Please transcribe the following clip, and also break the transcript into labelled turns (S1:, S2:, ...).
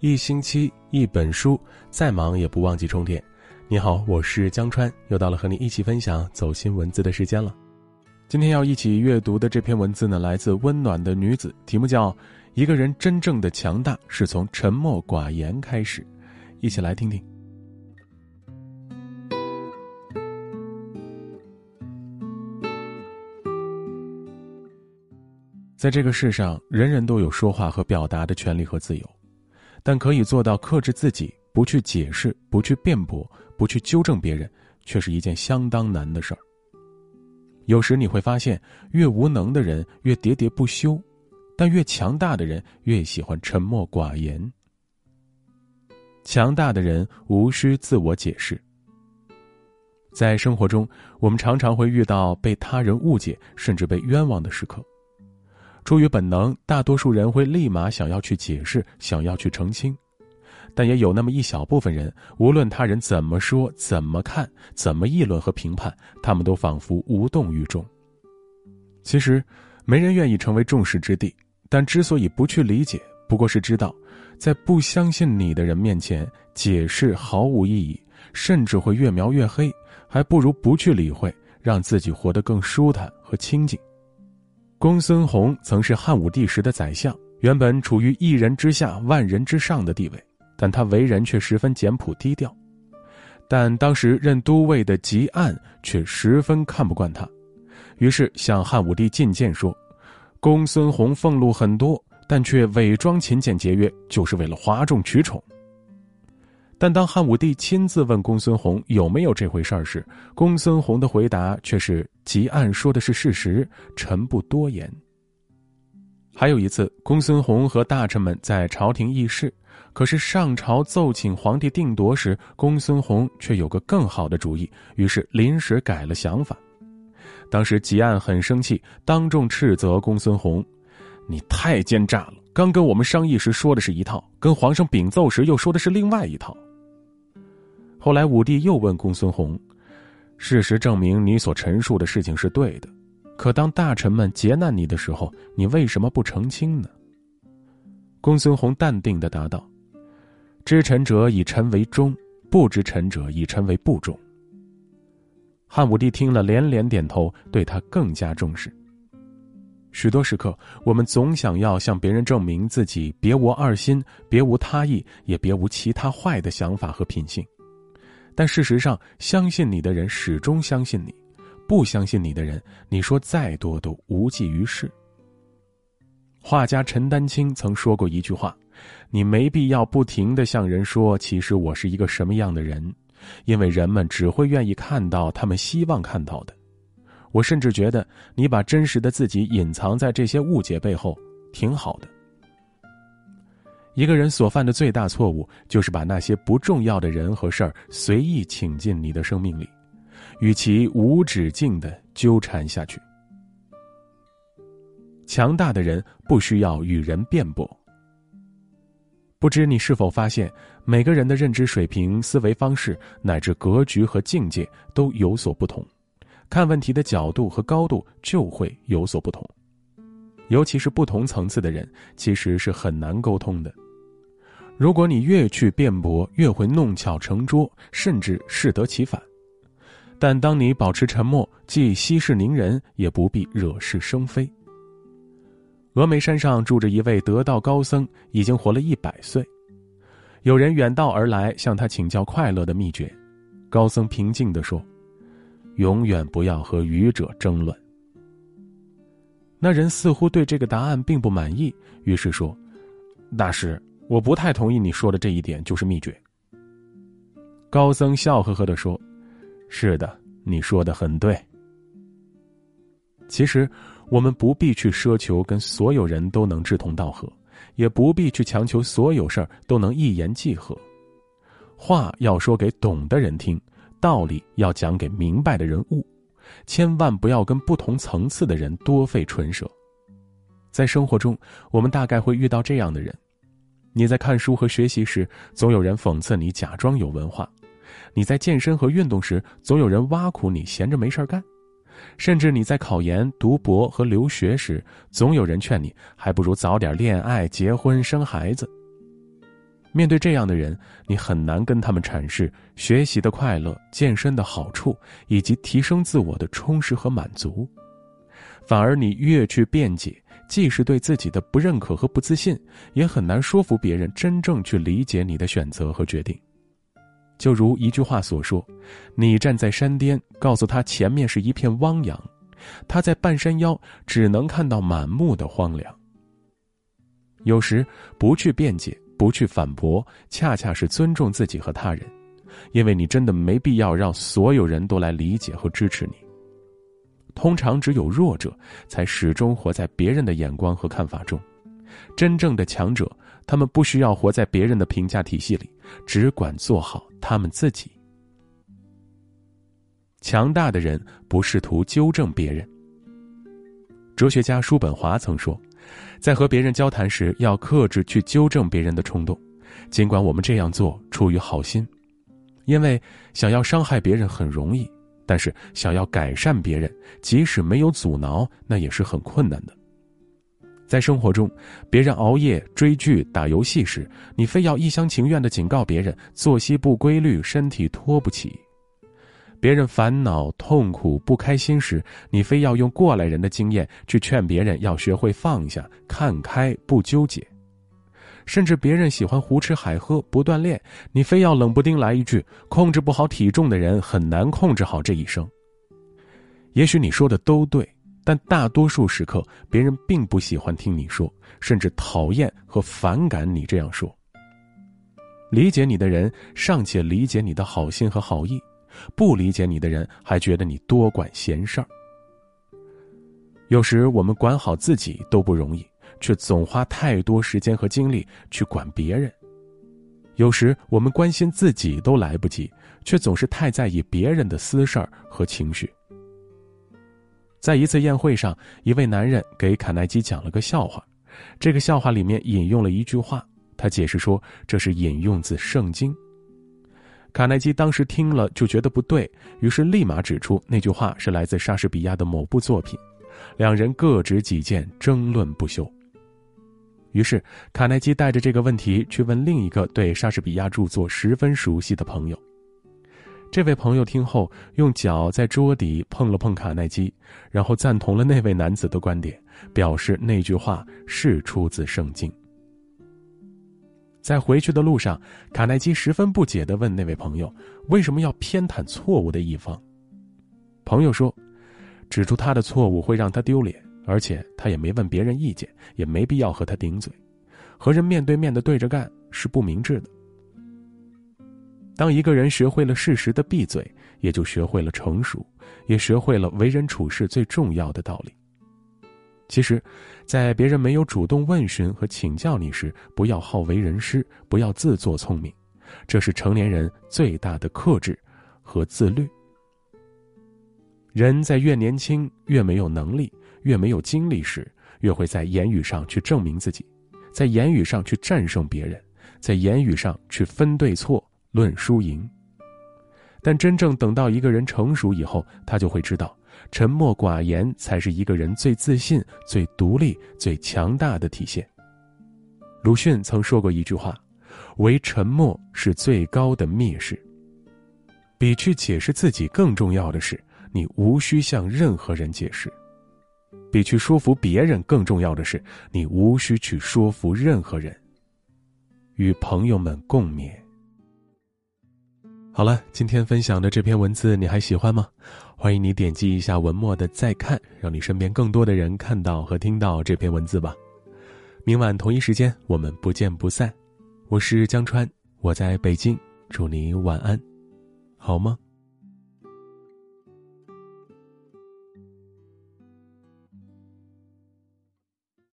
S1: 一星期一本书，再忙也不忘记充电。你好，我是江川，又到了和你一起分享走心文字的时间了。今天要一起阅读的这篇文字呢，来自温暖的女子，题目叫《一个人真正的强大是从沉默寡言开始》，一起来听听。在这个世上，人人都有说话和表达的权利和自由。但可以做到克制自己，不去解释，不去辩驳，不去纠正别人，却是一件相当难的事儿。有时你会发现，越无能的人越喋喋不休，但越强大的人越喜欢沉默寡言。强大的人无需自我解释。在生活中，我们常常会遇到被他人误解，甚至被冤枉的时刻。出于本能，大多数人会立马想要去解释，想要去澄清，但也有那么一小部分人，无论他人怎么说、怎么看、怎么议论和评判，他们都仿佛无动于衷。其实，没人愿意成为众矢之的，但之所以不去理解，不过是知道，在不相信你的人面前，解释毫无意义，甚至会越描越黑，还不如不去理会，让自己活得更舒坦和清静。公孙弘曾是汉武帝时的宰相，原本处于一人之下、万人之上的地位，但他为人却十分简朴低调。但当时任都尉的汲黯却十分看不惯他，于是向汉武帝进谏说：“公孙弘俸禄很多，但却伪装勤俭节约，就是为了哗众取宠。”但当汉武帝亲自问公孙弘有没有这回事儿时，公孙弘的回答却是：“汲黯说的是事实，臣不多言。”还有一次，公孙弘和大臣们在朝廷议事，可是上朝奏请皇帝定夺时，公孙弘却有个更好的主意，于是临时改了想法。当时汲黯很生气，当众斥责公孙弘：“你太奸诈了！刚跟我们商议时说的是一套，跟皇上禀奏时又说的是另外一套。”后来武帝又问公孙弘：“事实证明你所陈述的事情是对的，可当大臣们劫难你的时候，你为什么不澄清呢？”公孙弘淡定的答道：“知臣者以臣为忠，不知臣者以臣为不忠。”汉武帝听了连连点头，对他更加重视。许多时刻，我们总想要向别人证明自己别无二心，别无他意，也别无其他坏的想法和品性。但事实上，相信你的人始终相信你，不相信你的人，你说再多都无济于事。画家陈丹青曾说过一句话：“你没必要不停的向人说，其实我是一个什么样的人，因为人们只会愿意看到他们希望看到的。”我甚至觉得，你把真实的自己隐藏在这些误解背后，挺好的。一个人所犯的最大错误，就是把那些不重要的人和事儿随意请进你的生命里，与其无止境的纠缠下去。强大的人不需要与人辩驳。不知你是否发现，每个人的认知水平、思维方式乃至格局和境界都有所不同，看问题的角度和高度就会有所不同。尤其是不同层次的人，其实是很难沟通的。如果你越去辩驳，越会弄巧成拙，甚至适得其反。但当你保持沉默，既息事宁人，也不必惹是生非。峨眉山上住着一位得道高僧，已经活了一百岁。有人远道而来，向他请教快乐的秘诀。高僧平静地说：“永远不要和愚者争论。”那人似乎对这个答案并不满意，于是说：“大师。”我不太同意你说的这一点，就是秘诀。高僧笑呵呵的说：“是的，你说的很对。其实，我们不必去奢求跟所有人都能志同道合，也不必去强求所有事儿都能一言即合。话要说给懂的人听，道理要讲给明白的人悟，千万不要跟不同层次的人多费唇舌。在生活中，我们大概会遇到这样的人。”你在看书和学习时，总有人讽刺你假装有文化；你在健身和运动时，总有人挖苦你闲着没事干；甚至你在考研、读博和留学时，总有人劝你还不如早点恋爱、结婚、生孩子。面对这样的人，你很难跟他们阐释学习的快乐、健身的好处以及提升自我的充实和满足。反而，你越去辩解，既是对自己的不认可和不自信，也很难说服别人真正去理解你的选择和决定。就如一句话所说：“你站在山巅，告诉他前面是一片汪洋，他在半山腰只能看到满目的荒凉。”有时不去辩解。不去反驳，恰恰是尊重自己和他人，因为你真的没必要让所有人都来理解和支持你。通常只有弱者才始终活在别人的眼光和看法中，真正的强者，他们不需要活在别人的评价体系里，只管做好他们自己。强大的人不试图纠正别人。哲学家叔本华曾说。在和别人交谈时，要克制去纠正别人的冲动，尽管我们这样做出于好心，因为想要伤害别人很容易，但是想要改善别人，即使没有阻挠，那也是很困难的。在生活中，别人熬夜追剧、打游戏时，你非要一厢情愿地警告别人作息不规律、身体拖不起。别人烦恼、痛苦、不开心时，你非要用过来人的经验去劝别人要学会放下、看开、不纠结；甚至别人喜欢胡吃海喝、不锻炼，你非要冷不丁来一句“控制不好体重的人很难控制好这一生”。也许你说的都对，但大多数时刻，别人并不喜欢听你说，甚至讨厌和反感你这样说。理解你的人尚且理解你的好心和好意。不理解你的人还觉得你多管闲事儿。有时我们管好自己都不容易，却总花太多时间和精力去管别人；有时我们关心自己都来不及，却总是太在意别人的私事儿和情绪。在一次宴会上，一位男人给卡耐基讲了个笑话，这个笑话里面引用了一句话，他解释说这是引用自圣经。卡耐基当时听了就觉得不对，于是立马指出那句话是来自莎士比亚的某部作品，两人各执己见，争论不休。于是卡耐基带着这个问题去问另一个对莎士比亚著作十分熟悉的朋友。这位朋友听后，用脚在桌底碰了碰卡耐基，然后赞同了那位男子的观点，表示那句话是出自圣经。在回去的路上，卡耐基十分不解地问那位朋友：“为什么要偏袒错误的一方？”朋友说：“指出他的错误会让他丢脸，而且他也没问别人意见，也没必要和他顶嘴。和人面对面的对着干是不明智的。当一个人学会了适时的闭嘴，也就学会了成熟，也学会了为人处事最重要的道理。”其实，在别人没有主动问询和请教你时，不要好为人师，不要自作聪明，这是成年人最大的克制和自律。人在越年轻、越没有能力、越没有精力时，越会在言语上去证明自己，在言语上去战胜别人，在言语上去分对错、论输赢。但真正等到一个人成熟以后，他就会知道。沉默寡言才是一个人最自信、最独立、最强大的体现。鲁迅曾说过一句话：“唯沉默是最高的蔑视。”比去解释自己更重要的是，你无需向任何人解释；比去说服别人更重要的是，你无需去说服任何人。与朋友们共勉。好了，今天分享的这篇文字你还喜欢吗？欢迎你点击一下文末的再看，让你身边更多的人看到和听到这篇文字吧。明晚同一时间，我们不见不散。我是江川，我在北京，祝你晚安，好吗？